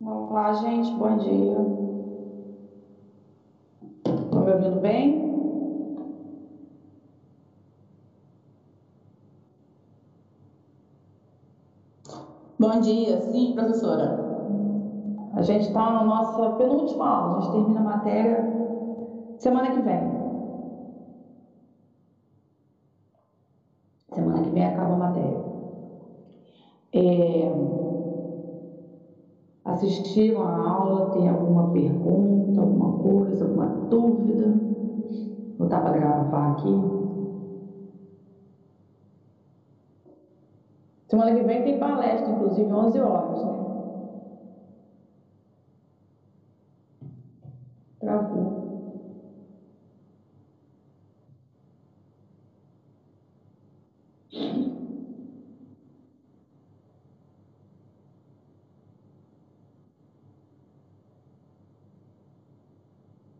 Olá, gente, bom dia. Estão me ouvindo bem? Bom dia, sim, professora. A gente está na nossa penúltima aula, a gente termina a matéria semana que vem. Semana que vem acaba a matéria. É... Assistiram a aula? Tem alguma pergunta, alguma coisa, alguma dúvida? Vou dar para gravar aqui. Semana que vem tem palestra, inclusive 11 horas, né?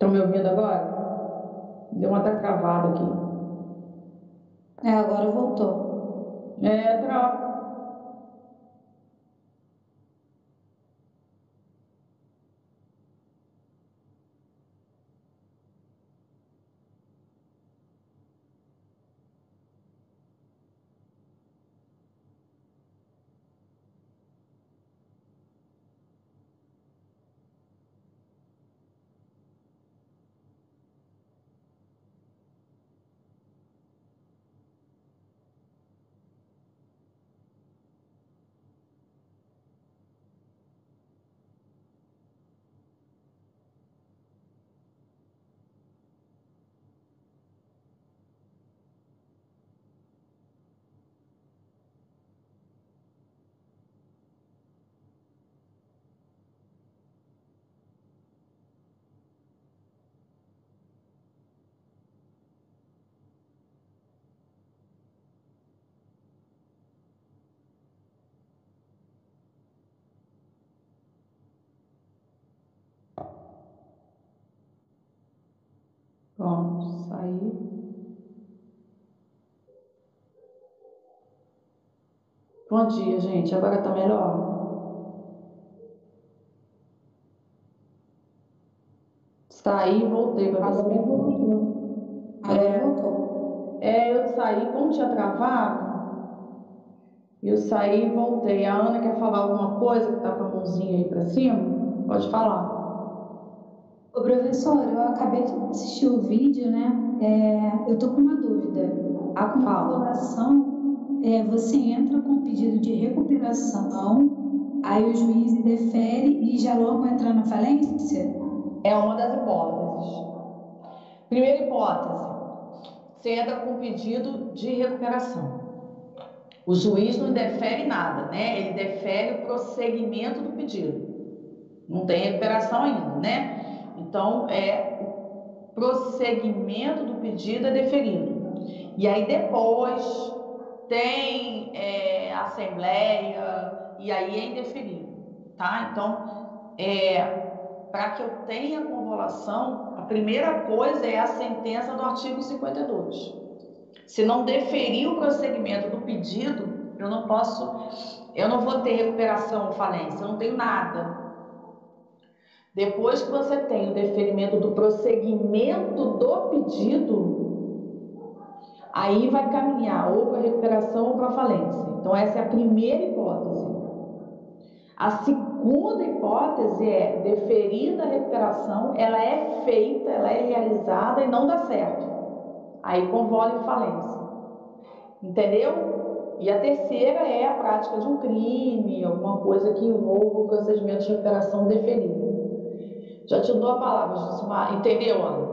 Estão me ouvindo agora? Deu uma travada aqui. É, agora voltou. É, trava. Pronto, saí. Bom dia, gente. Agora tá melhor? Saí e voltei para ver se voltou. É. voltou. É, eu saí, como tinha travado, eu saí e voltei. A Ana quer falar alguma coisa que tá com a mãozinha aí para cima? Pode falar. Ô, professor, eu acabei de assistir o vídeo, né? É, eu tô com uma dúvida. A controlação, é, você entra com pedido de recuperação, aí o juiz defere e já logo entra na falência? É uma das hipóteses. Primeira hipótese, você entra com pedido de recuperação. O juiz não defere nada, né? Ele defere o prosseguimento do pedido. Não tem recuperação ainda, né? Então, é o prosseguimento do pedido é deferido. E aí depois tem é, assembleia e aí é indeferido, tá? Então, é, para que eu tenha convolução, a primeira coisa é a sentença do artigo 52. Se não deferir o prosseguimento do pedido, eu não posso, eu não vou ter recuperação ou falência, eu não tenho nada. Depois que você tem o deferimento do prosseguimento do pedido, aí vai caminhar ou para recuperação ou para falência. Então, essa é a primeira hipótese. A segunda hipótese é deferida a recuperação, ela é feita, ela é realizada e não dá certo. Aí convola em falência. Entendeu? E a terceira é a prática de um crime, alguma coisa que envolva o procedimento de recuperação deferido. Já te dou a palavra, Josimar. Entendeu, Ana?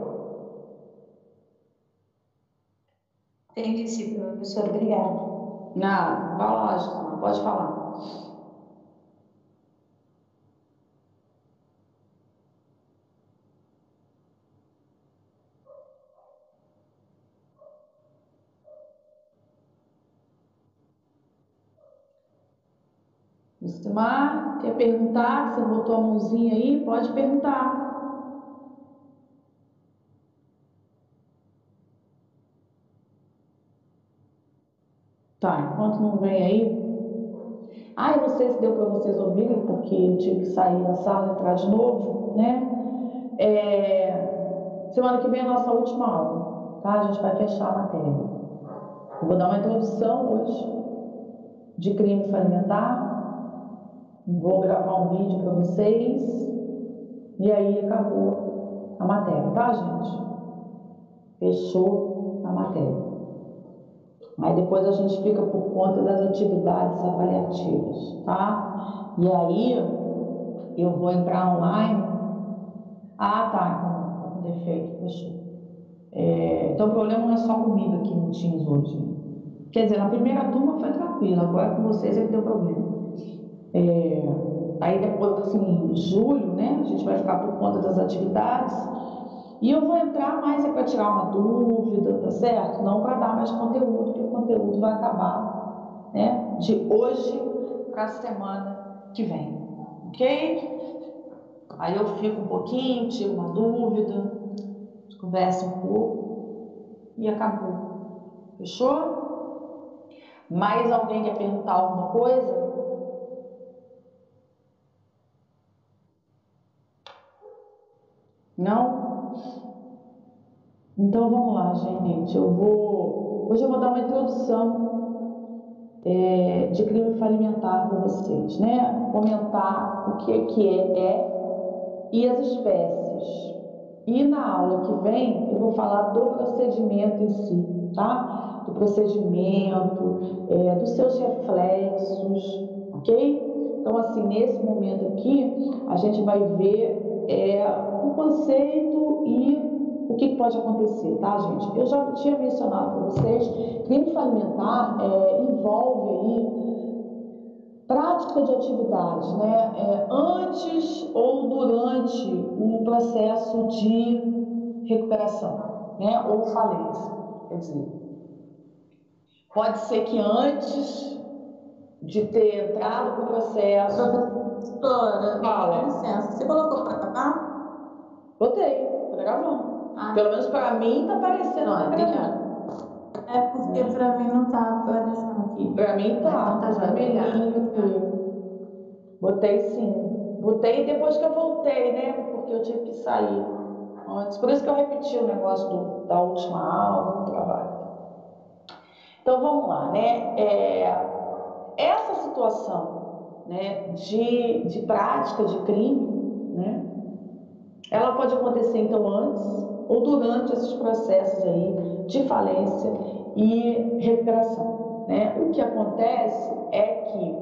Entendi sim, professor. Obrigada. Nada. Vai lá, Josimar. Pode falar. Josimar, quer perguntar? Você botou a mãozinha aí? Pode perguntar. Tá, enquanto não vem aí, Ah, eu não sei se deu para vocês ouvirem, porque eu tive que sair da sala e entrar de novo, né? É, semana que vem é a nossa última aula, tá? A gente vai fechar a matéria. Eu vou dar uma introdução hoje de crime alimentar. Vou gravar um vídeo para vocês. E aí acabou a matéria, tá, gente? Fechou a matéria. Mas depois a gente fica por conta das atividades avaliativas, tá? E aí eu vou entrar online. Ah, tá, então tá com defeito, fechou. É, então o problema não é só comigo aqui no Teams hoje. Quer dizer, na primeira turma foi tranquilo, agora com vocês é que deu problema. É, aí depois, assim, julho, né, a gente vai ficar por conta das atividades. E eu vou entrar mais é para tirar uma dúvida, tá certo? Não para dar mais conteúdo, porque o conteúdo vai acabar, né? De hoje para a semana que vem, ok? Aí eu fico um pouquinho, tiro uma dúvida, conversa um pouco e acabou. Fechou? Mais alguém quer perguntar alguma coisa? Não? Então vamos lá, gente. Eu vou. Hoje eu vou dar uma introdução é, de crime falimentar para vocês, né? Comentar o que é que é, é e as espécies. E na aula que vem eu vou falar do procedimento em si, tá? Do procedimento, é, dos seus reflexos, ok? Então, assim, nesse momento aqui, a gente vai ver é, o conceito e o que pode acontecer, tá, gente? Eu já tinha mencionado para vocês, crime falimentar é, envolve aí prática de atividades, né? É, antes ou durante o processo de recuperação, né? Ou falência, quer dizer, pode ser que antes de ter entrado no processo. Doutora, fala. licença, você colocou gravar? Botei, tá gravando. Ah. Pelo menos para mim tá aparecendo. Não, obrigada. É porque é. para mim não tá aparecendo aqui. Para mim tá. Então tá já aqui. Botei sim. Botei depois que eu voltei, né? Porque eu tive que sair antes. Por isso que eu repeti o negócio do, da última aula, do trabalho. Então vamos lá, né? É, essa situação né, de, de prática de crime? Ela pode acontecer então antes ou durante esses processos aí de falência e recuperação. Né? O que acontece é que,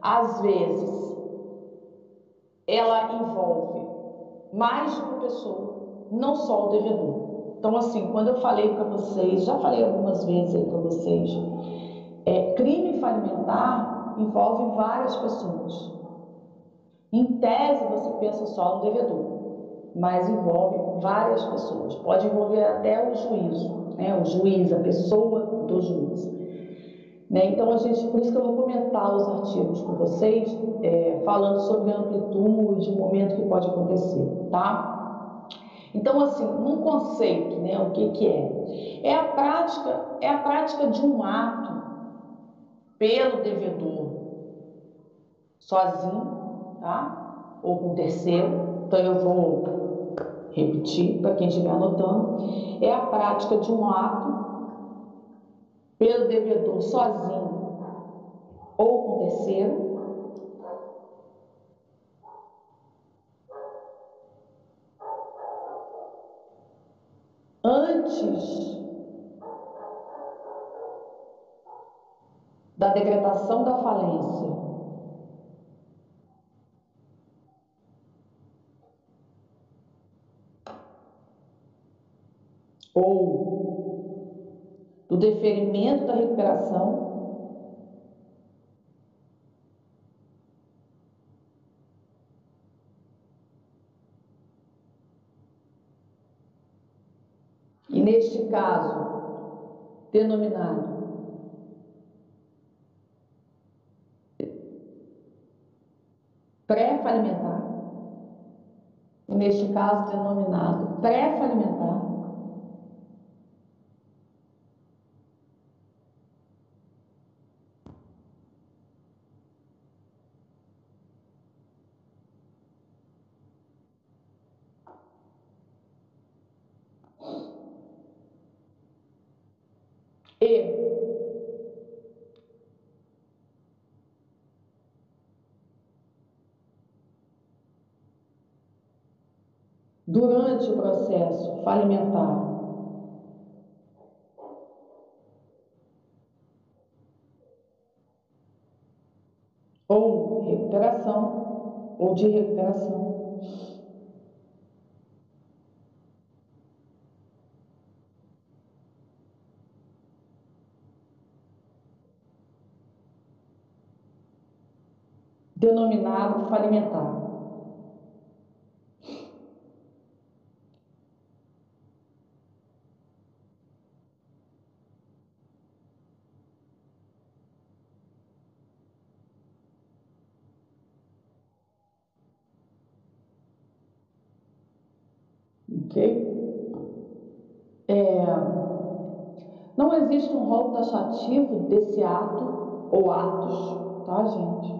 às vezes, ela envolve mais de uma pessoa, não só o devedor. Então, assim, quando eu falei para vocês, já falei algumas vezes aí para vocês, é, crime falimentar envolve várias pessoas. Em tese, você pensa só no devedor mas envolve várias pessoas. Pode envolver até o juízo, né? o juiz, a pessoa do juiz. Né? Então, a gente, por isso que eu vou comentar os artigos com vocês, é, falando sobre a amplitude, o momento que pode acontecer, tá? Então, assim, um conceito, né, o que, que é? É a prática, é a prática de um ato pelo devedor sozinho, tá? Ou com terceiro. Então, eu vou repetir para quem estiver anotando, é a prática de um ato pelo devedor sozinho ou com terceiro. Antes da decretação da falência ou do deferimento da recuperação, e neste caso, denominado pré-falimentar, neste caso denominado pré-falimentar, durante o processo falimentar ou recuperação ou de recuperação. Denominado falimentar. ok? É, não existe um rol taxativo desse ato ou atos, tá, gente?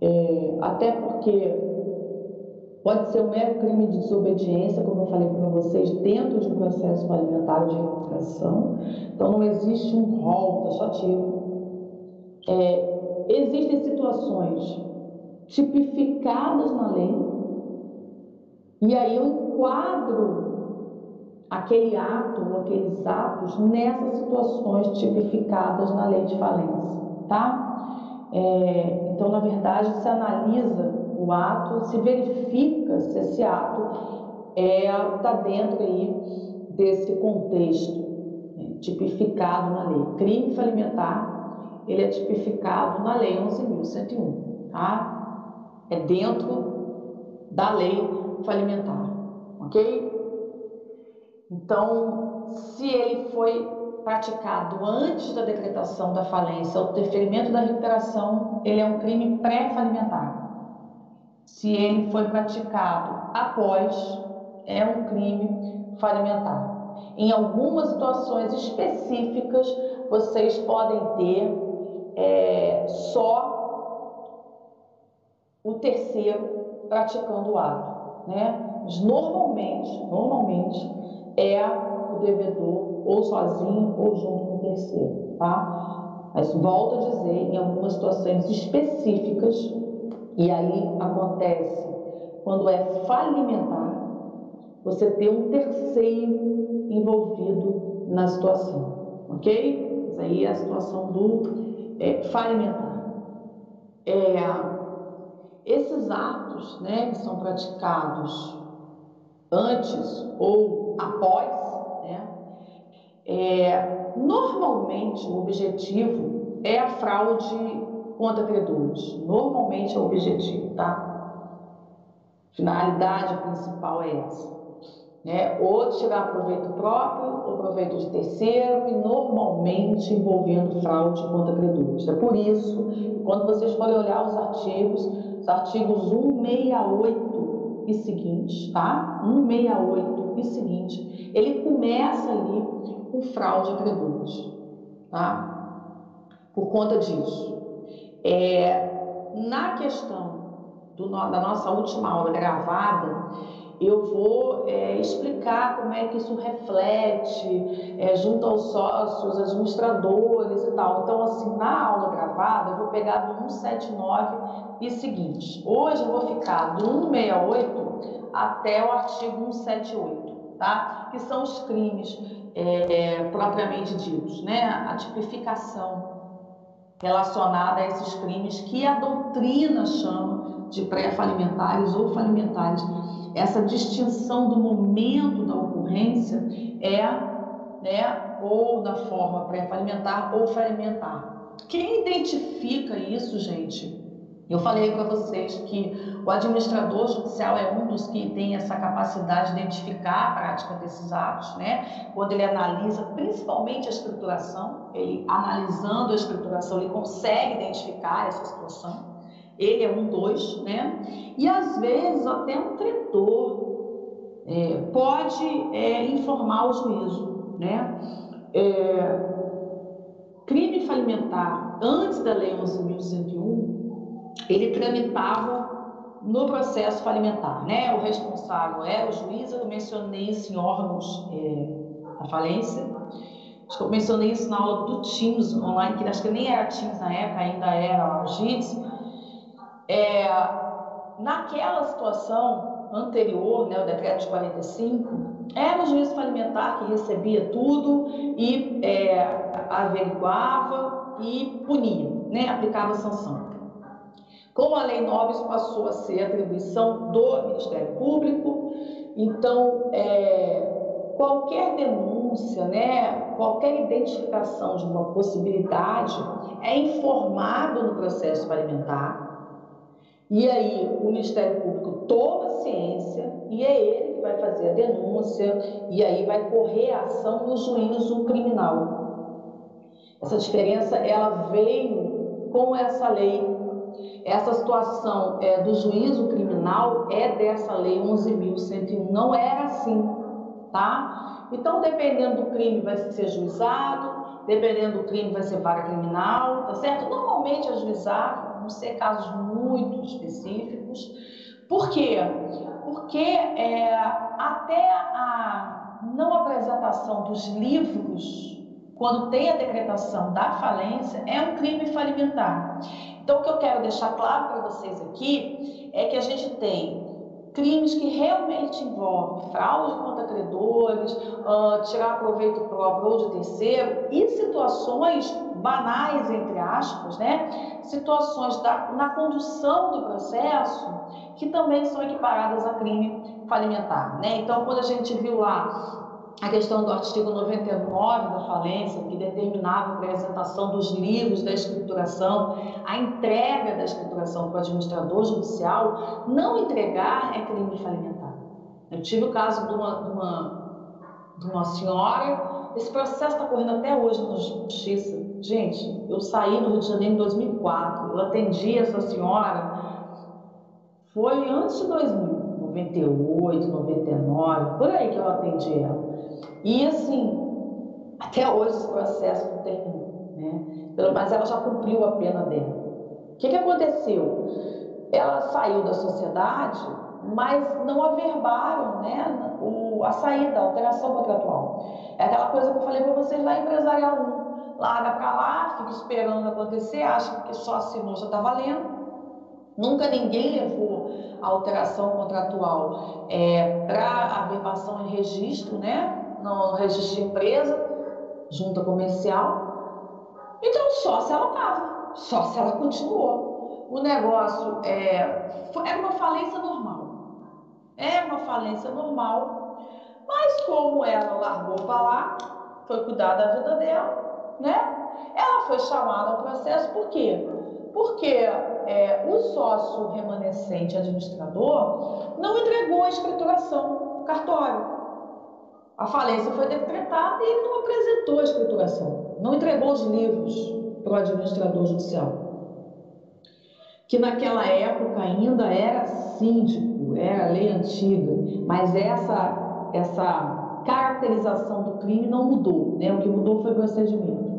É, até porque pode ser um mero crime de desobediência, como eu falei para vocês, dentro de um processo alimentar de recuperação. Então, não existe um rol taxativo. É, existem situações tipificadas na lei, e aí eu enquadro aquele ato ou aqueles atos nessas situações tipificadas na lei de falência, tá? É, então, na verdade, se analisa o ato, se verifica se esse ato está é, dentro aí desse contexto né, tipificado na lei. Crime falimentar, ele é tipificado na lei 11.101, tá? É dentro da lei falimentar ok? Então, se ele foi praticado antes da decretação da falência ou do deferimento da recuperação, ele é um crime pré-falimentar. Se ele foi praticado após, é um crime falimentar. Em algumas situações específicas, vocês podem ter é, só o terceiro praticando o ato, né? Mas normalmente, normalmente é o devedor ou sozinho ou junto com o terceiro, tá? Mas volto a dizer, em algumas situações específicas, e aí acontece quando é falimentar, você ter um terceiro envolvido na situação, ok? Isso aí é a situação do é, falimentar. É, esses atos né, que são praticados antes ou após, né? É, normalmente o objetivo é a fraude contra credores. Normalmente é o objetivo, tá? Finalidade principal é essa. Né? Ou tirar proveito próprio ou proveito de terceiro e normalmente envolvendo fraude contra credores. É por isso, quando vocês forem olhar os artigos, os artigos 168 e seguinte, tá? 168 e seguinte, ele começa ali com fraude credores, tá? Por conta disso. É, na questão do, da nossa última aula gravada, eu vou é, explicar como é que isso reflete é, junto aos sócios, administradores e tal. Então, assim, na aula gravada, eu vou pegar do 179 e seguinte. Hoje eu vou ficar do 168 até o artigo 178, tá? Que são os crimes é, é, propriamente ditos, né? A tipificação relacionada a esses crimes que a doutrina chama de pré-falimentares ou falimentares essa distinção do momento da ocorrência é né, ou da forma pré-falimentar ou falimentar. Quem identifica isso, gente? Eu falei para vocês que o administrador judicial é um dos que tem essa capacidade de identificar a prática desses atos, né? Quando ele analisa principalmente a escrituração, ele analisando a escrituração, ele consegue identificar essa situação ele é um dois, né? E às vezes até um credor é, pode é, informar o juízo, né? É, crime falimentar antes da Lei 11.101, ele tramitava no processo falimentar, né? O responsável era o juiz, eu mencionei isso em órgãos é, da falência. Acho que eu mencionei isso na aula do Teams online, que acho que nem era Teams na época, ainda era o JITS é, naquela situação, anterior, né, o decreto de 45, era o juiz falimentar que recebia tudo e é, averiguava e punia, né, aplicava sanção. Com a Lei 9, isso passou a ser atribuição do Ministério Público, então é, qualquer denúncia, né, qualquer identificação de uma possibilidade é informado no processo alimentar e aí o Ministério Público toma ciência e é ele que vai fazer a denúncia e aí vai correr a ação no juízo criminal. Essa diferença ela veio com essa lei. Essa situação é, do juízo criminal é dessa lei 11.101, não era assim, tá? Então, dependendo do crime, vai ser juizado, dependendo do crime, vai ser vara criminal, tá certo? Normalmente juizado, vão ser casos muito específicos. Por quê? Porque é, até a não apresentação dos livros, quando tem a decretação da falência, é um crime falimentar. Então, o que eu quero deixar claro para vocês aqui é que a gente tem crimes que realmente envolvem fraude contra credores, uh, tirar proveito próprio ou de terceiro e situações banais, entre aspas, né? situações da, na condução do processo que também são equiparadas a crime falimentar. Né? Então, quando a gente viu lá a questão do artigo 99 da falência, que determinava a apresentação dos livros da escrituração, a entrega da escrituração para o administrador judicial, não entregar é crime falimentar. Eu tive o caso de uma, de uma, de uma senhora, esse processo está correndo até hoje na justiça. Gente, eu saí no Rio de Janeiro em 2004, eu atendi essa senhora, foi antes de 2000. 98, 99, por aí que eu atendi ela. E assim, até hoje esse processo não terminou, né? Mas ela já cumpriu a pena dela. O que, que aconteceu? Ela saiu da sociedade, mas não averbaram né, o, a saída, a alteração contratual. É aquela coisa que eu falei para vocês lá empresarial 1. Larga para lá, fica esperando acontecer, acha que só assinou já está valendo. Nunca ninguém levou a alteração contratual é, para averbação em registro, né? No registro de empresa, junta comercial. Então, só se ela estava, só se ela continuou. O negócio é, é uma falência normal. É uma falência normal. Mas como ela largou para lá, foi cuidar da vida dela, né? Ela foi chamada ao processo por quê? Porque é, o sócio remanescente administrador não entregou a escrituração cartório. A falência foi decretada e ele não apresentou a escrituração, não entregou os livros para o administrador judicial. Que naquela época ainda era síndico, era lei antiga, mas essa, essa caracterização do crime não mudou, né? o que mudou foi o procedimento.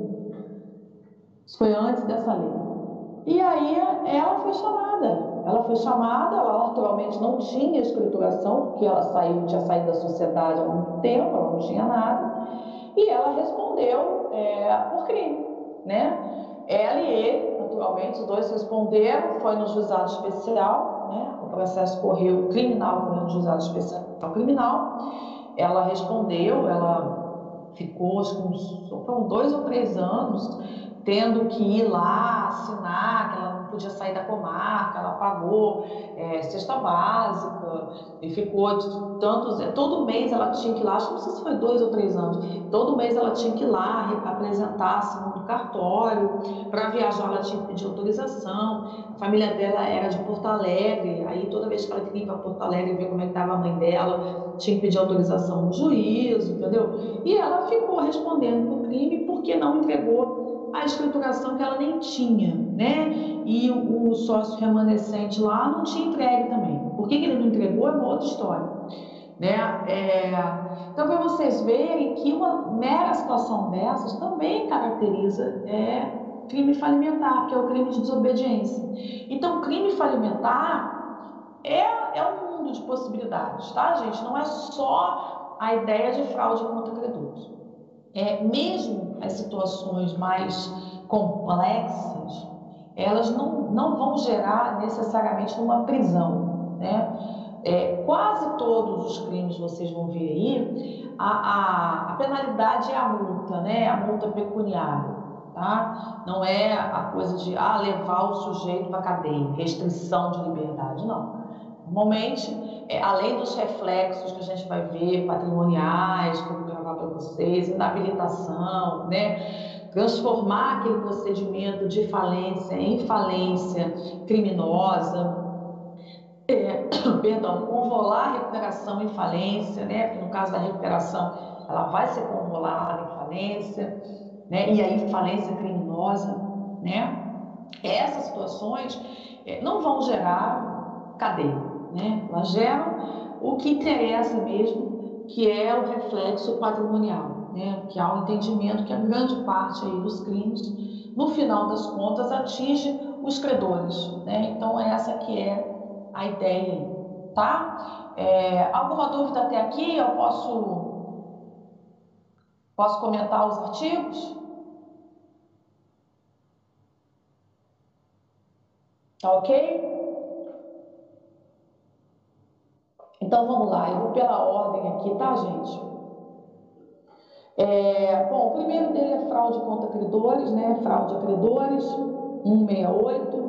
Isso foi antes dessa lei. E aí ela foi chamada ela foi chamada, ela naturalmente não tinha escrituração, porque ela saiu, tinha saído da sociedade há muito tempo, ela não tinha nada, e ela respondeu é, por crime, né? Ela e ele, naturalmente, os dois responderam, foi no juizado especial, né? O processo correu criminal, no juizado especial criminal. Ela respondeu, ela ficou, acho que foram dois ou três anos, tendo que ir lá assinar que ela podia sair da comarca, ela pagou é, cesta básica e ficou de tantos. É, todo mês ela tinha que ir lá, acho que não sei se foi dois ou três anos, todo mês ela tinha que ir lá apresentar-se no cartório, para viajar ela tinha que pedir autorização. A família dela era de Porto Alegre, aí toda vez que ela queria ir para Porto Alegre ver como é estava a mãe dela, tinha que pedir autorização no juízo, entendeu? E ela ficou respondendo por crime porque não entregou a escrituração que ela nem tinha, né? E o, o sócio remanescente lá não tinha entregue também. Por que, que ele não entregou é uma outra história. Né? É... Então, para vocês verem que uma mera situação dessas também caracteriza é, crime falimentar, que é o crime de desobediência. Então, crime falimentar é, é um mundo de possibilidades, tá, gente? Não é só a ideia de fraude contra credores. É, mesmo as situações mais complexas, elas não, não vão gerar necessariamente uma prisão, né? é, quase todos os crimes vocês vão ver aí, a, a, a penalidade é a multa, né? A multa pecuniária, tá? Não é a coisa de ah, levar o sujeito para cadeia, restrição de liberdade, não. Normalmente, é, além dos reflexos que a gente vai ver, patrimoniais, como gravar para vocês, inabilitação, né? transformar aquele procedimento de falência em falência criminosa, é, perdão, convolar a recuperação em falência, né? Porque no caso da recuperação, ela vai ser convolada em falência, né? E aí falência criminosa, né? Essas situações é, não vão gerar cadeia, né? Elas o que interessa mesmo, que é o reflexo patrimonial, né? Que há um entendimento que a grande parte aí dos crimes, no final das contas, atinge os credores, né? Então essa que é a ideia tá? É, alguma dúvida até aqui? Eu posso, posso comentar os artigos? Tá ok? Então vamos lá, eu vou pela ordem aqui, tá, gente? É, bom, o primeiro dele é fraude contra credores, né? Fraude a credores, 168.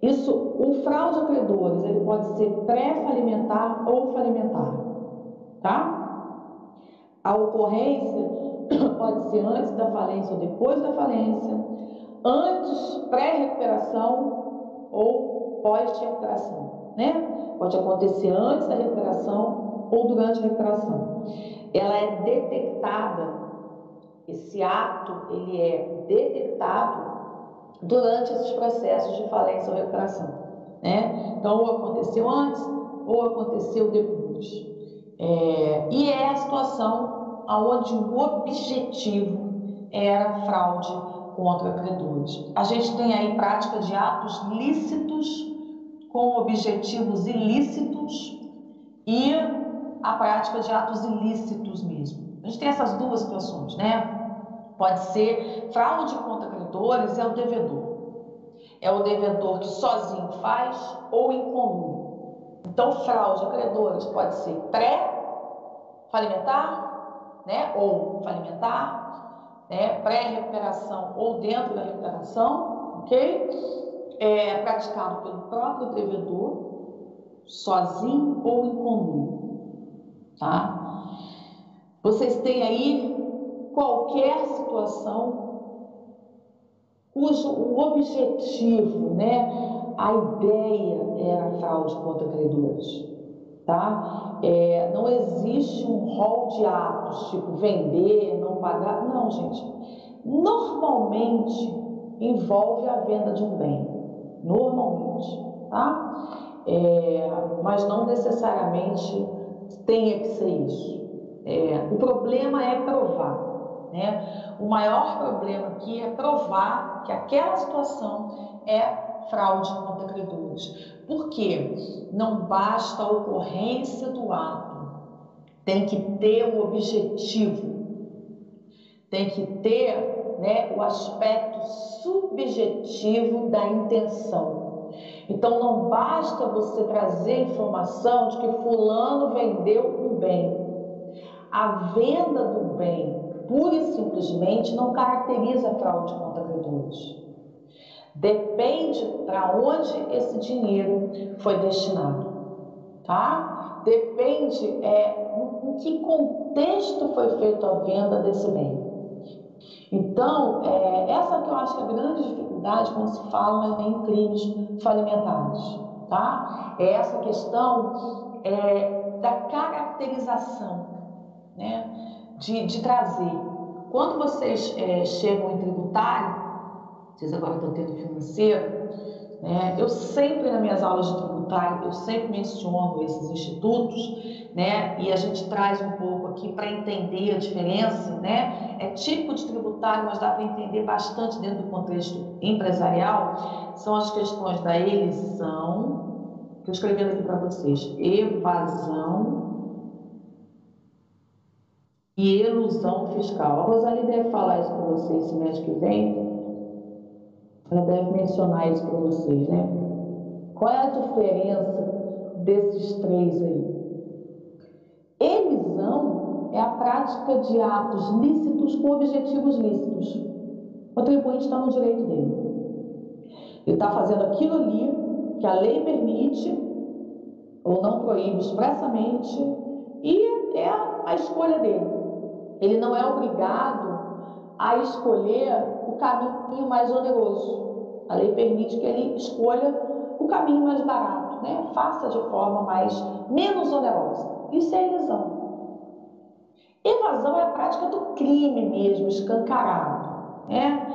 Isso, o fraude a credores, ele pode ser pré-falimentar ou falimentar, tá? A ocorrência pode ser antes da falência ou depois da falência, antes, pré-recuperação ou pós-recuperação, né? Pode acontecer antes da recuperação ou durante a recuperação. Ela é detectada, esse ato, ele é detectado durante esses processos de falência ou recuperação. Né? Então, ou aconteceu antes ou aconteceu depois. É, e é a situação onde o objetivo era fraude contra credores. A gente tem aí prática de atos lícitos com objetivos ilícitos e a prática de atos ilícitos mesmo. A gente tem essas duas situações, né? Pode ser fraude contra credores, é o devedor. É o devedor que sozinho faz ou em comum. Então, fraude a credores pode ser pré-falimentar, né? Ou falimentar, né? Pré-recuperação ou dentro da recuperação, ok? É praticado pelo próprio devedor, sozinho ou em comum, tá? Vocês têm aí qualquer situação cujo o objetivo, né, a ideia era fraude contra credores. Tá? É, não existe um rol de atos, tipo vender, não pagar. Não, gente. Normalmente envolve a venda de um bem. Normalmente. Tá? É, mas não necessariamente tenha que ser isso. É, o problema é provar. Né? O maior problema aqui é provar que aquela situação é fraude contra credores. Por quê? Não basta a ocorrência do ato, tem que ter o objetivo, tem que ter né, o aspecto subjetivo da intenção. Então não basta você trazer informação de que fulano vendeu um bem. A venda do bem pura e simplesmente não caracteriza fraude contra credores. Depende para onde esse dinheiro foi destinado, tá? Depende é, em que contexto foi feita a venda desse bem. Então, é, essa que eu acho que é a grande dificuldade quando se fala em crimes falimentares, tá? É essa questão é, da caracterização, né? de, de trazer. Quando vocês é, chegam em tributário, vocês agora estão tendo financeiro, né, eu sempre nas minhas aulas de tributário, eu sempre menciono esses institutos, né, e a gente traz um pouco aqui para entender a diferença, né, é tipo de tributário, mas dá para entender bastante dentro do contexto empresarial, são as questões da eleição, que eu escrevendo aqui para vocês, evasão e elusão fiscal. A Rosali deve falar isso para vocês mês que vem. Ela deve mencionar isso para vocês, né? Qual é a diferença desses três aí. Elisão é a prática de atos lícitos com objetivos lícitos. O contribuinte está no direito dele. Ele está fazendo aquilo ali que a lei permite ou não proíbe expressamente e é a escolha dele. Ele não é obrigado a escolher o caminho mais oneroso. A lei permite que ele escolha o caminho mais barato, né? Faça de forma mais menos onerosa. Isso é elisão. Evasão é a prática do crime mesmo, escancarado. Né?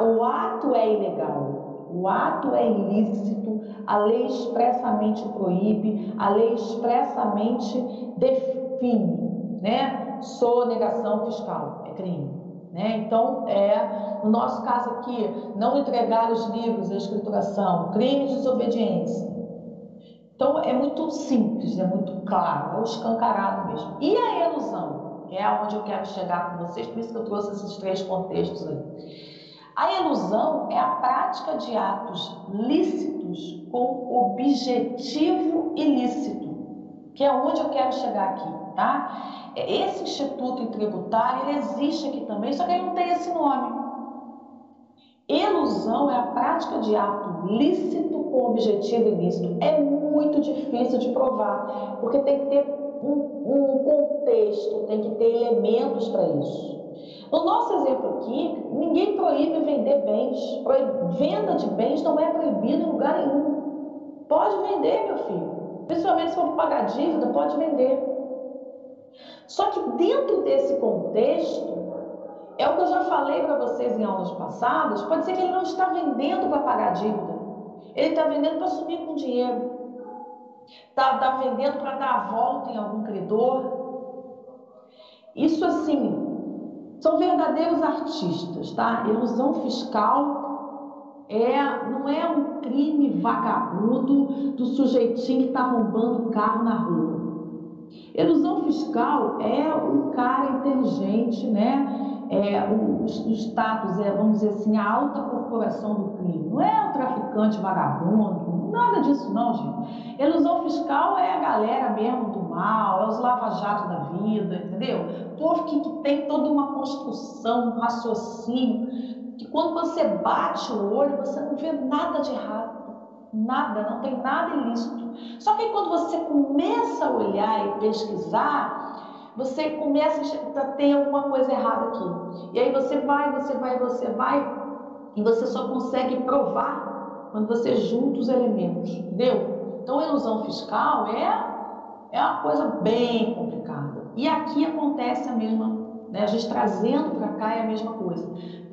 O ato é ilegal, o ato é ilícito, a lei expressamente proíbe, a lei expressamente define, né? Sonegação fiscal, é crime. Né? Então, é, no nosso caso aqui, não entregar os livros, a escrituração, crime de desobediência. Então, é muito simples, é muito claro, é o escancarado mesmo. E a ilusão, que é aonde eu quero chegar com vocês, por isso que eu trouxe esses três contextos aí. A ilusão é a prática de atos lícitos com objetivo ilícito, que é onde eu quero chegar aqui, tá? Esse instituto tributário, ele existe aqui também, só que ele não tem esse nome. Ilusão é a prática de ato lícito com objetivo ilícito. É muito difícil de provar, porque tem que ter um, um contexto, tem que ter elementos para isso. No nosso exemplo aqui, ninguém proíbe vender bens. Venda de bens não é proibido em lugar nenhum. Pode vender, meu filho. Principalmente se for pagar dívida, pode vender. Só que dentro desse contexto, é o que eu já falei para vocês em aulas passadas, pode ser que ele não está vendendo para pagar dívida. Ele está vendendo para sumir com dinheiro. Está tá vendendo para dar a volta em algum credor. Isso assim, são verdadeiros artistas, tá? Ilusão fiscal é, não é um crime vagabundo do sujeitinho que está roubando o carro na rua. Elusão fiscal é o cara inteligente, né? É, o, o status, é, vamos dizer assim, a alta corporação do crime. Não é o traficante vagabundo, nada disso não, gente. Elusão fiscal é a galera mesmo do mal, é os lava-jato da vida, entendeu? Povo que, que tem toda uma construção, um raciocínio, que quando você bate o olho, você não vê nada de errado. Nada, não tem nada ilícito. Só que quando você começa a olhar e pesquisar, você começa a ter alguma coisa errada aqui. E aí você vai, você vai, você vai, e você só consegue provar quando você junta os elementos, entendeu? Então, ilusão fiscal é, é uma coisa bem complicada. E aqui acontece a mesma, né? a gente trazendo para cá é a mesma coisa.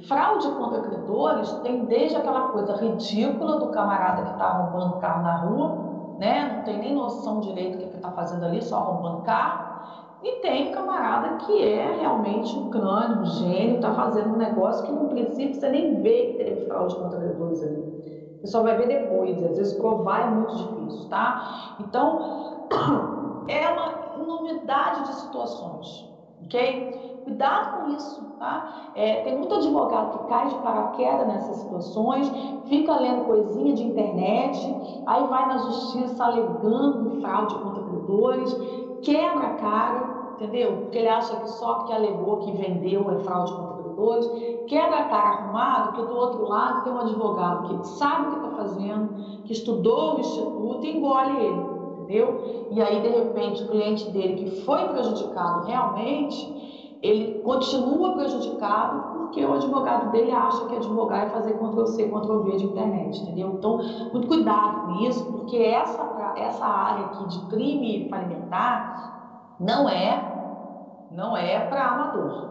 Fraude contra credores tem desde aquela coisa ridícula do camarada que está roubando carro na rua, né? não tem nem noção direito do que está fazendo ali, só roubando carro. E tem camarada que é realmente um crânio, um gênio, está fazendo um negócio que no princípio você nem vê que teve fraude contra credores ali. Você só vai ver depois, às vezes provar é muito difícil, tá? Então, é uma enormidade de situações, ok? Cuidado com isso, tá? É, tem muito advogado que cai de paraquedas nessas situações, fica lendo coisinha de internet, aí vai na justiça alegando fraude contra credores, quebra a cara, entendeu? Porque ele acha que só porque alegou que vendeu é fraude contra credores, quebra a cara arrumado, que do outro lado tem um advogado que sabe o que está fazendo, que estudou o instituto e engole ele, entendeu? E aí, de repente, o cliente dele que foi prejudicado realmente ele continua prejudicado porque o advogado dele acha que advogar é fazer Ctrl-C, Ctrl-V de internet, entendeu? Então, muito cuidado com isso, porque essa, essa área aqui de crime falimentar não é, não é para amador.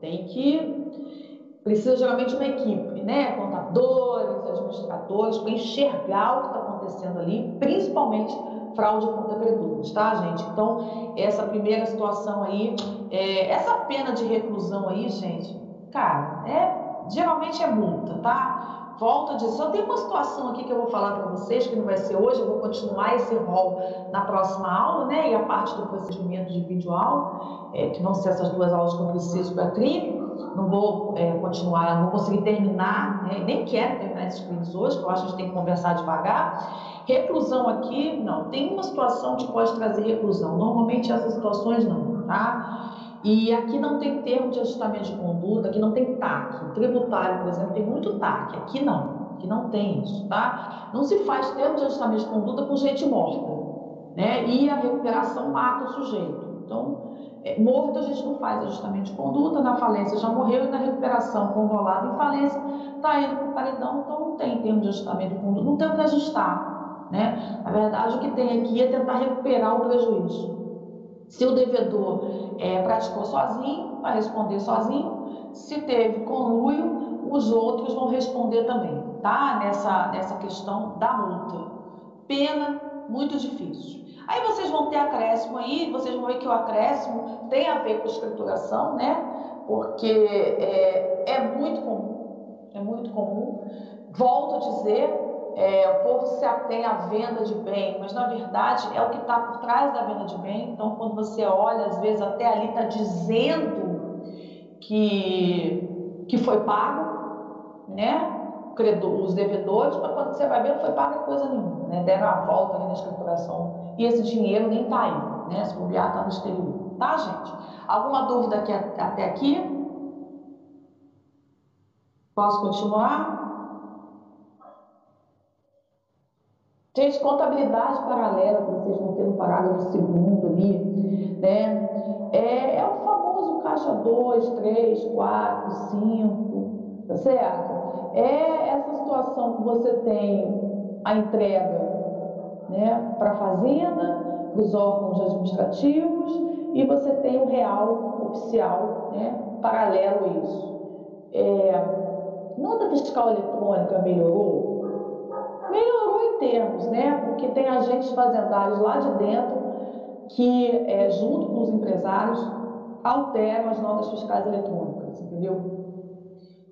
Tem que, precisa geralmente uma equipe, né? Contadores, administradores, para enxergar o que está acontecendo ali, principalmente fraude contra credores, tá, gente? Então, essa primeira situação aí, é, essa pena de reclusão aí, gente, cara, é, geralmente é multa, tá? Volto a dizer, só tem uma situação aqui que eu vou falar para vocês, que não vai ser hoje, eu vou continuar esse rol na próxima aula, né? E a parte do procedimento de vídeo aula, é, que vão ser essas duas aulas que eu preciso para crime. Não vou é, continuar, não vou conseguir terminar, né? nem quero terminar esses crimes hoje, porque eu acho que a gente tem que conversar devagar. Reclusão aqui, não. Tem uma situação que pode trazer reclusão. Normalmente essas situações não, tá? E aqui não tem termo de ajustamento de conduta, aqui não tem TAC. O tributário, por exemplo, tem muito TAC. Aqui não, aqui não tem isso, tá? Não se faz termo de ajustamento de conduta com gente morta, né? E a recuperação mata o sujeito. Então, morto a gente não faz ajustamento de conduta, na falência já morreu e na recuperação, convolado em falência, está indo para o paredão, então não tem termo de ajustamento de conduta, não tem o que ajustar. Né? Na verdade, o que tem aqui é tentar recuperar o prejuízo. Se o devedor é, praticou sozinho, vai responder sozinho. Se teve conluio, os outros vão responder também, tá? Nessa, nessa questão da multa. Pena, muito difícil. Aí vocês vão ter acréscimo aí, vocês vão ver que o acréscimo tem a ver com escrituração, né? Porque é, é muito comum, é muito comum. Volto a dizer, é, o povo se atém à venda de bem, mas na verdade é o que está por trás da venda de bem. Então, quando você olha, às vezes até ali está dizendo que, que foi pago, né? Os devedores, mas quando você vai ver, não foi pago coisa nenhuma, né? Deram a volta ali na escrituração e esse dinheiro nem está aí, né? Se bobear está no exterior, tá, gente? Alguma dúvida aqui, até aqui? Posso continuar? Gente, contabilidade paralela, que vocês vão ter no parágrafo segundo ali, né? É, é o famoso caixa 2, 3, 4, 5, tá certo? É essa situação que você tem a entrega né, para a fazenda, para os órgãos administrativos, e você tem o real oficial, né, paralelo a isso. É, nota fiscal eletrônica melhorou? melhorou em termos, né? Porque tem agentes fazendários lá de dentro que, é, junto com os empresários, alteram as notas fiscais eletrônicas, entendeu?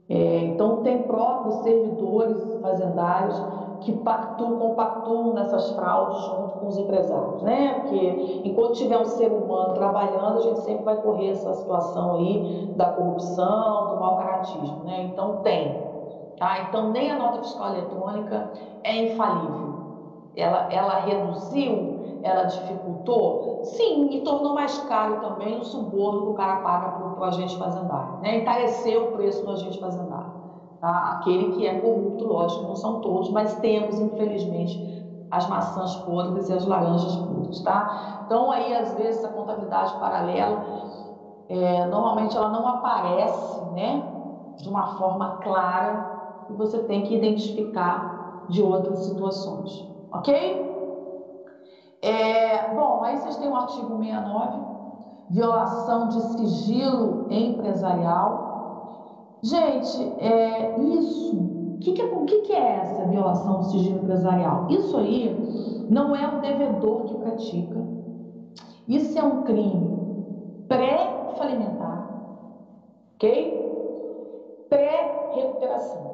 É, então, tem próprios servidores fazendários que pactuam, compactuam nessas fraudes junto com os empresários, né? Porque enquanto tiver um ser humano trabalhando, a gente sempre vai correr essa situação aí da corrupção, do mau caratismo, né? Então, tem. Tá? Então, nem a nota fiscal eletrônica é infalível. Ela, ela reduziu, ela dificultou? Sim, e tornou mais caro também o suborno que o cara paga para o agente fazendário. Né? Encareceu o preço do agente fazendário. Tá? Aquele que é corrupto, lógico, não são todos, mas temos, infelizmente, as maçãs podres e as laranjas podres. Tá? Então, aí, às vezes, a contabilidade paralela, é, normalmente, ela não aparece né, de uma forma clara e você tem que identificar de outras situações, ok? É, bom, aí vocês têm o artigo 69, violação de sigilo empresarial. Gente, é, isso, o que, que, é, que, que é essa violação de sigilo empresarial? Isso aí não é o devedor que pratica, isso é um crime pré-falimentar, ok? Pré-recuperação.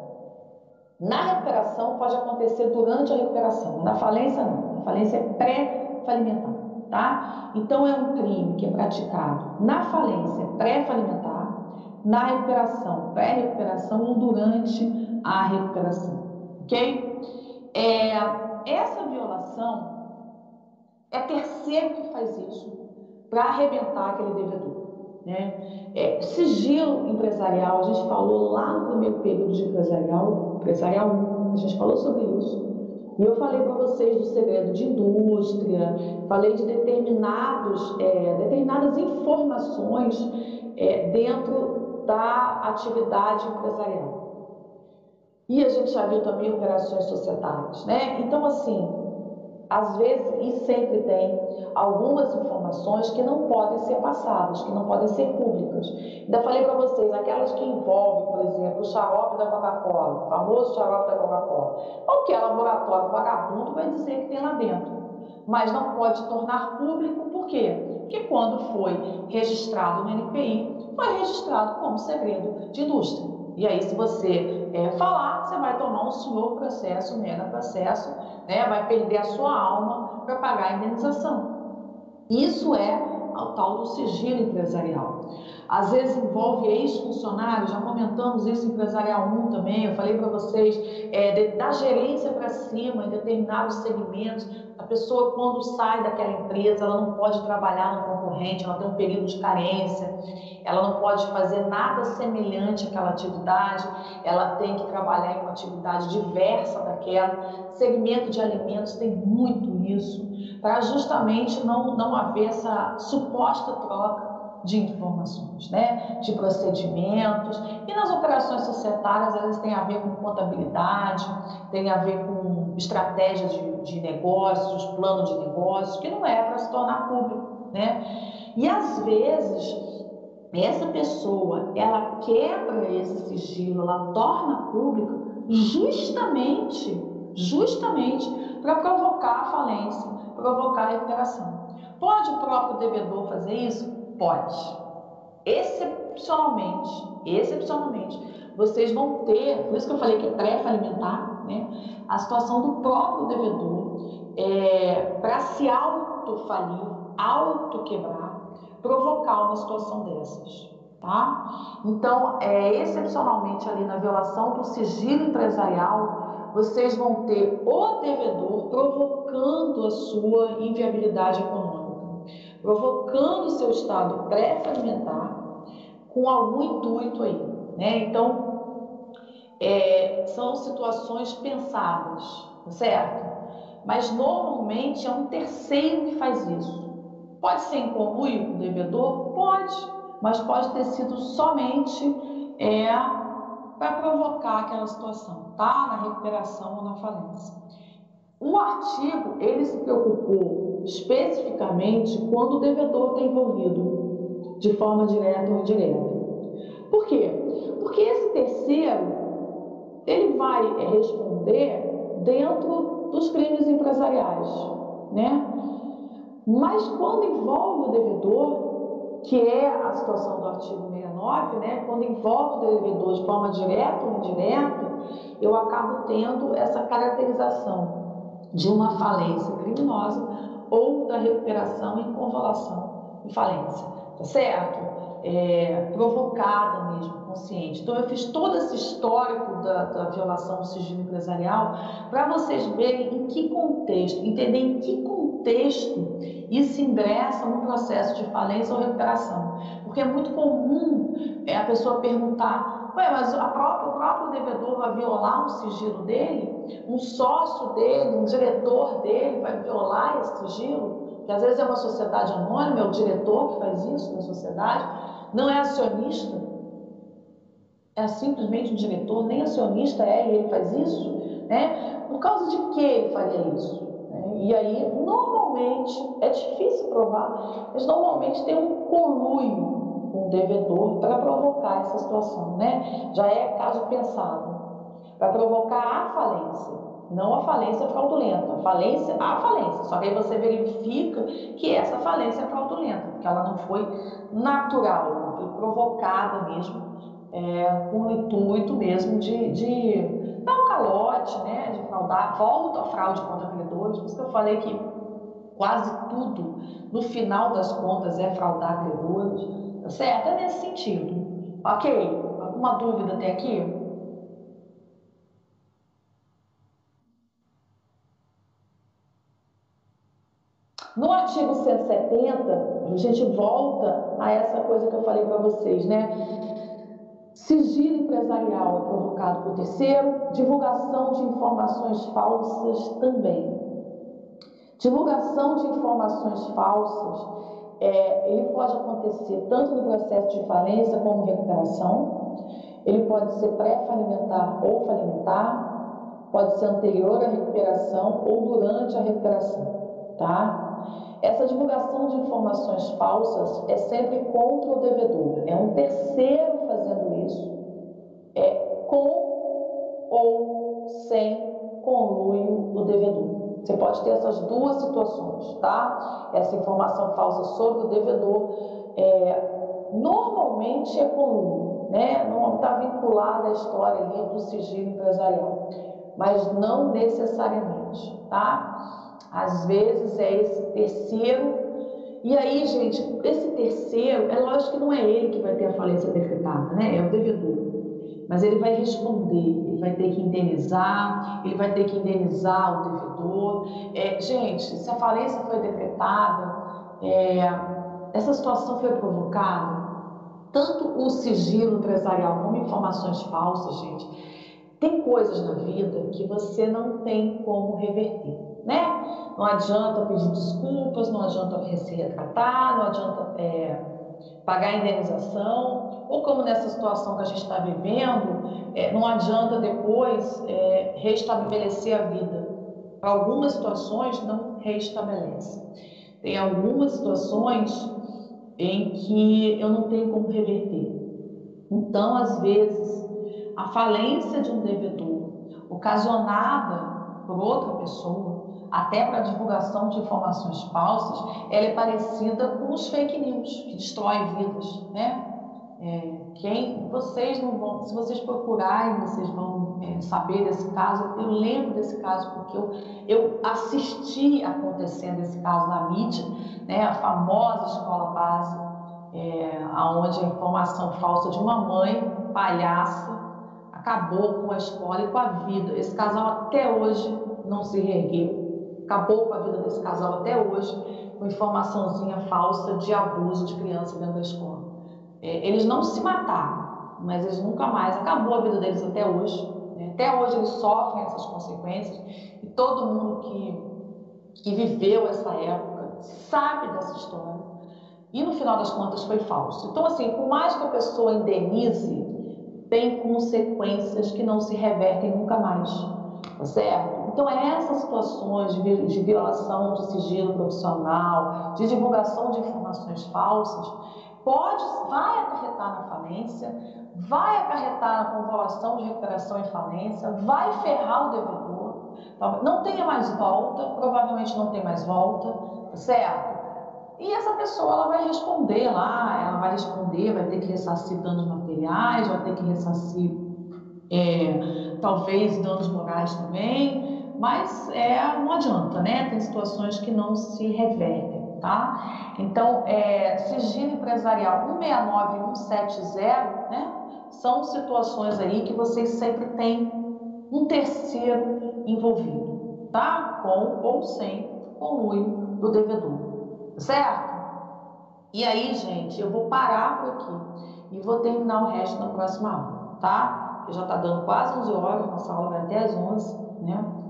Na recuperação pode acontecer durante a recuperação, na falência não. A falência é pré-falimentar, tá? Então é um crime que é praticado na falência pré-falimentar, na recuperação pré-recuperação ou durante a recuperação, ok? É, essa violação é terceiro que faz isso para arrebentar aquele devedor. Né? É, sigilo empresarial, a gente falou lá no primeiro período de empresarial, empresarial 1, a gente falou sobre isso. E eu falei para vocês do segredo de indústria, falei de determinados, é, determinadas informações é, dentro da atividade empresarial. E a gente já viu também operações societárias, né? Então, assim, às vezes e sempre tem algumas informações que não podem ser passadas, que não podem ser públicas. Ainda falei para vocês, aquelas que envolvem, por exemplo, o xarope da Coca-Cola, o famoso xarope da Coca-Cola. Qualquer laboratório vagabundo vai dizer que tem lá dentro, mas não pode tornar público, por quê? Porque quando foi registrado no NPI, foi registrado como segredo de indústria. E aí, se você é, falar, você vai tomar um senhor processo, um mega processo, né? vai perder a sua alma para pagar a indenização. Isso é o tal do sigilo empresarial. às vezes envolve ex-funcionários, já comentamos isso em Empresarial 1 também, eu falei para vocês, é, de, da gerência para cima, em determinados segmentos, a pessoa quando sai daquela empresa, ela não pode trabalhar no concorrente, ela tem um período de carência, ela não pode fazer nada semelhante àquela atividade, ela tem que trabalhar em uma atividade diversa daquela. Segmento de alimentos tem muito isso, para justamente não, não haver essa suposta troca de informações, né? de procedimentos. E nas operações societárias, elas têm a ver com contabilidade, tem a ver com estratégia de, de negócios, plano de negócios, que não é para se tornar público. Né? E às vezes, essa pessoa, ela quebra esse sigilo, ela torna público justamente, justamente para provocar a falência, provocar a recuperação. Pode o próprio devedor fazer isso? Pode. Excepcionalmente, excepcionalmente, vocês vão ter, por isso que eu falei que é pré-falimentar, né? A situação do próprio devedor é, para se auto-falir, auto-quebrar, provocar uma situação dessas. Tá? Então, é, excepcionalmente ali na violação do sigilo empresarial, vocês vão ter o devedor provocando a sua inviabilidade econômica provocando seu estado pré-falimentar com algum intuito aí, né? Então, é, são situações pensadas, certo? Mas normalmente é um terceiro que faz isso. Pode ser em com o devedor? Pode, mas pode ter sido somente é, para provocar aquela situação, tá? Na recuperação ou na falência. O artigo, ele se preocupou especificamente quando o devedor está envolvido, de forma direta ou indireta. Por quê? Porque esse terceiro, ele vai responder dentro dos crimes empresariais, né? Mas quando envolve o devedor, que é a situação do artigo 69, né? Quando envolve o devedor de forma direta ou indireta, eu acabo tendo essa caracterização de uma falência criminosa ou da recuperação em convolução em falência, tá certo? É, provocada mesmo, consciente. Então, eu fiz todo esse histórico da, da violação do sigilo empresarial para vocês verem em que contexto, entender em que contexto isso ingressa no processo de falência ou recuperação. Porque é muito comum é, a pessoa perguntar, ué, mas a própria, o próprio devedor vai violar o sigilo dele? um sócio dele, um diretor dele vai violar esse sigilo, que às vezes é uma sociedade anônima, é o diretor que faz isso na sociedade, não é acionista, é simplesmente um diretor, nem acionista é e ele faz isso, né? Por causa de que ele faria isso? Né? E aí, normalmente, é difícil provar, mas normalmente tem um conluio com o devedor para provocar essa situação, né? Já é caso pensado vai provocar a falência, não a falência fraudulenta. A falência, a falência. Só que aí você verifica que essa falência é fraudulenta, porque ela não foi natural, foi provocada mesmo, é, com o intuito mesmo de, de dar um calote, né, de fraudar, volta a fraude contra credores, por isso que eu falei que quase tudo, no final das contas, é fraudar credores, tá certo? É nesse sentido. Ok? Alguma dúvida até aqui? No artigo 170, a gente volta a essa coisa que eu falei para vocês, né? Sigilo empresarial é provocado por terceiro, divulgação de informações falsas também. Divulgação de informações falsas, é, ele pode acontecer tanto no processo de falência como recuperação, ele pode ser pré-falimentar ou falimentar, pode ser anterior à recuperação ou durante a recuperação, tá? Essa divulgação de informações falsas é sempre contra o devedor. É um terceiro fazendo ou sem conluio do devedor. Você pode ter essas duas situações, tá? Essa informação falsa sobre o devedor é, normalmente é conluio, né? Não está vinculada à história ali do sigilo empresarial, mas não necessariamente, tá? Às vezes é esse terceiro E aí, gente, esse terceiro, é lógico que não é ele que vai ter a falência decretada, né? É o devedor. Mas ele vai responder, ele vai ter que indenizar, ele vai ter que indenizar o devedor. É, gente, se a falência foi decretada, é, essa situação foi provocada, tanto o sigilo empresarial como informações falsas, gente, tem coisas na vida que você não tem como reverter, né? Não adianta pedir desculpas, não adianta se retratar, não adianta é, pagar indenização, ou como nessa situação que a gente está vivendo, é, não adianta depois é, restabelecer a vida. Para algumas situações, não restabelece. Tem algumas situações em que eu não tenho como reverter. Então, às vezes, a falência de um devedor, ocasionada por outra pessoa, até para divulgação de informações falsas, ela é parecida com os fake news, que destroem vidas, né? É, quem vocês não vão, se vocês procurarem, vocês vão é, saber desse caso. Eu lembro desse caso porque eu, eu assisti acontecendo esse caso na mídia, né? A famosa escola base, é, aonde a informação falsa de uma mãe palhaça acabou com a escola e com a vida. Esse casal até hoje não se reergueu. Acabou com a vida desse casal até hoje com informaçãozinha falsa de abuso de criança dentro da escola. É, eles não se mataram, mas eles nunca mais, acabou a vida deles até hoje. Né? Até hoje eles sofrem essas consequências e todo mundo que, que viveu essa época sabe dessa história. E no final das contas foi falso. Então, assim, por mais que a pessoa indenize, tem consequências que não se revertem nunca mais. Tá certo? Então, essas situações de, de violação de sigilo profissional, de divulgação de informações falsas, pode, vai acarretar na falência, vai acarretar na convolução de recuperação e falência, vai ferrar o devedor, não tenha mais volta, provavelmente não tem mais volta, certo? E essa pessoa ela vai responder lá, ela vai responder, vai ter que ressarcir danos materiais, vai ter que ressarcir é, talvez danos morais também, mas é, não adianta, né? Tem situações que não se revertem tá? Então, é, sigilo empresarial 169 e 170, né? São situações aí que vocês sempre têm um terceiro envolvido, tá? Com ou sem conluio do devedor, certo? E aí, gente, eu vou parar por aqui e vou terminar o resto na próxima aula, tá? Já tá dando quase 11 horas, nossa aula vai até as 11, né?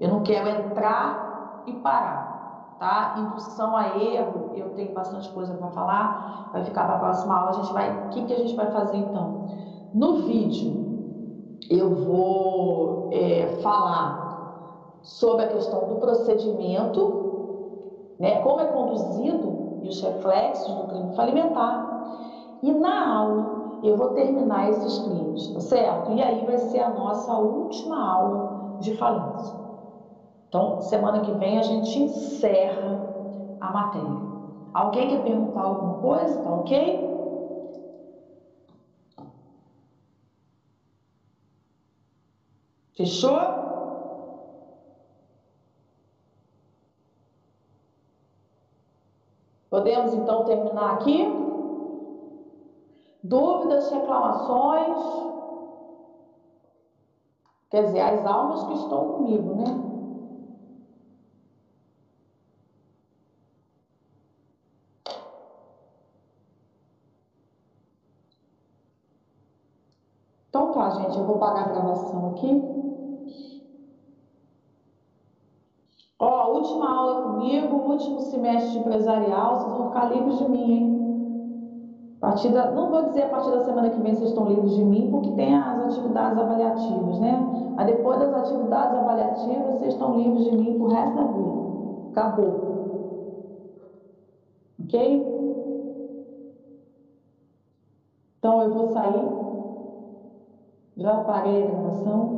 Eu não quero entrar e parar tá? Indução a erro, eu tenho bastante coisa para falar, vai ficar para a próxima aula. A gente vai, o que, que a gente vai fazer então? No vídeo, eu vou é, falar sobre a questão do procedimento, né? Como é conduzido e os reflexos do crime falimentar. E na aula eu vou terminar esses crimes, tá certo? E aí vai ser a nossa última aula de falência. Então, semana que vem a gente encerra a matéria. Alguém quer perguntar alguma coisa? Tá ok? Fechou? Podemos então terminar aqui? Dúvidas, reclamações? Quer dizer, as almas que estão comigo, né? Então tá, gente, eu vou pagar a gravação aqui. Ó, última aula comigo, último semestre de empresarial, vocês vão ficar livres de mim, hein? A partir da, não vou dizer a partir da semana que vem vocês estão livres de mim, porque tem as atividades avaliativas, né? Mas depois das atividades avaliativas, vocês estão livres de mim pro resto da vida. Acabou. Ok? Então eu vou sair. Já parei a gravação.